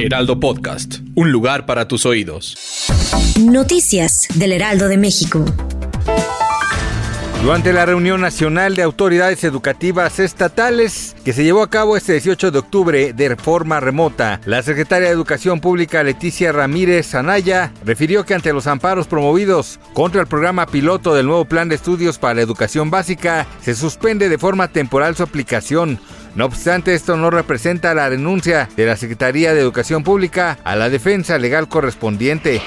Heraldo Podcast, un lugar para tus oídos. Noticias del Heraldo de México. Durante la reunión nacional de autoridades educativas estatales que se llevó a cabo este 18 de octubre de forma remota, la secretaria de Educación Pública Leticia Ramírez Anaya refirió que ante los amparos promovidos contra el programa piloto del nuevo plan de estudios para la educación básica, se suspende de forma temporal su aplicación. No obstante, esto no representa la renuncia de la Secretaría de Educación Pública a la defensa legal correspondiente.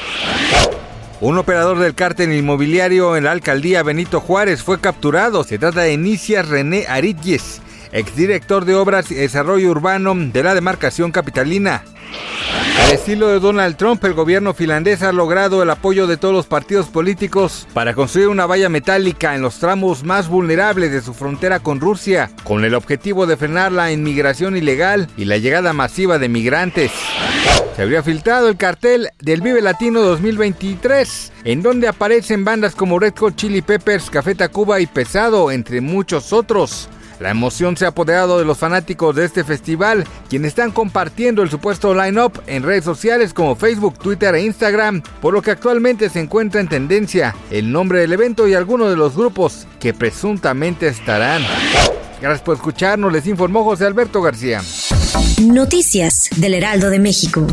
Un operador del cártel inmobiliario en la alcaldía Benito Juárez fue capturado. Se trata de Nicias René Arityes, exdirector de Obras y Desarrollo Urbano de la demarcación capitalina. Al estilo de Donald Trump, el gobierno finlandés ha logrado el apoyo de todos los partidos políticos para construir una valla metálica en los tramos más vulnerables de su frontera con Rusia, con el objetivo de frenar la inmigración ilegal y la llegada masiva de migrantes. Se habría filtrado el cartel del Vive Latino 2023, en donde aparecen bandas como Red Hot Chili Peppers, Café Tacuba y Pesado, entre muchos otros. La emoción se ha apoderado de los fanáticos de este festival, quienes están compartiendo el supuesto line-up en redes sociales como Facebook, Twitter e Instagram, por lo que actualmente se encuentra en tendencia el nombre del evento y algunos de los grupos que presuntamente estarán. Gracias por escucharnos, les informó José Alberto García. Noticias del Heraldo de México.